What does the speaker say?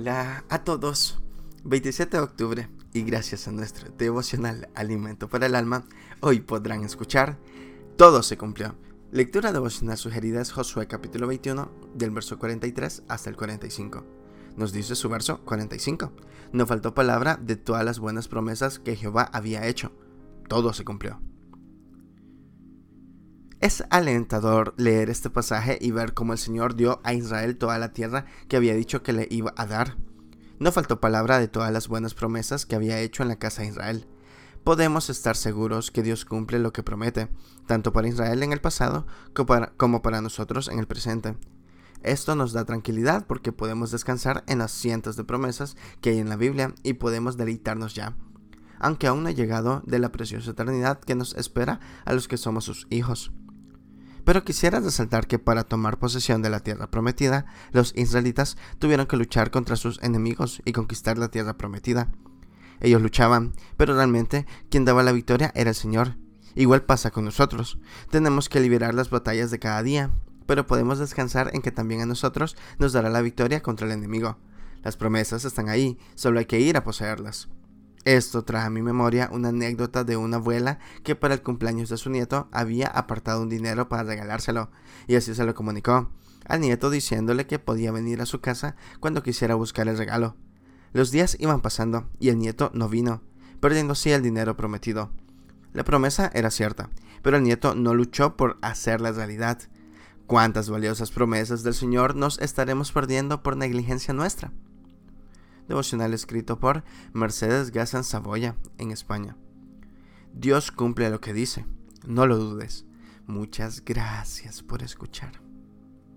Hola a todos. 27 de octubre y gracias a nuestro devocional Alimento para el Alma, hoy podrán escuchar Todo se cumplió. Lectura devocional sugerida es Josué capítulo 21 del verso 43 hasta el 45. Nos dice su verso 45. No faltó palabra de todas las buenas promesas que Jehová había hecho. Todo se cumplió. Es alentador leer este pasaje y ver cómo el Señor dio a Israel toda la tierra que había dicho que le iba a dar. No faltó palabra de todas las buenas promesas que había hecho en la casa de Israel. Podemos estar seguros que Dios cumple lo que promete, tanto para Israel en el pasado como para, nosotros en el presente. Esto nos da tranquilidad porque podemos descansar en las cientos de promesas que hay en la Biblia y podemos deleitarnos ya, aunque aún no ha llegado de la preciosa eternidad que nos espera a los que somos sus hijos. Pero quisiera resaltar que para tomar posesión de la tierra prometida, los israelitas tuvieron que luchar contra sus enemigos y conquistar la tierra prometida. Ellos luchaban, pero realmente quien daba la victoria era el Señor. Igual pasa con nosotros. Tenemos que liberar las batallas de cada día, pero podemos descansar en que también a nosotros nos dará la victoria contra el enemigo. Las promesas están ahí, solo hay que ir a poseerlas. Esto trae a mi memoria una anécdota de una abuela que para el cumpleaños de su nieto había apartado un dinero para regalárselo, y así se lo comunicó al nieto diciéndole que podía venir a su casa cuando quisiera buscar el regalo. Los días iban pasando y el nieto no vino, perdiendo así el dinero prometido. La promesa era cierta, pero el nieto no luchó por hacerla realidad. ¿Cuántas valiosas promesas del Señor nos estaremos perdiendo por negligencia nuestra? Devocional escrito por Mercedes Gazan Saboya en España. Dios cumple lo que dice, no lo dudes. Muchas gracias por escuchar.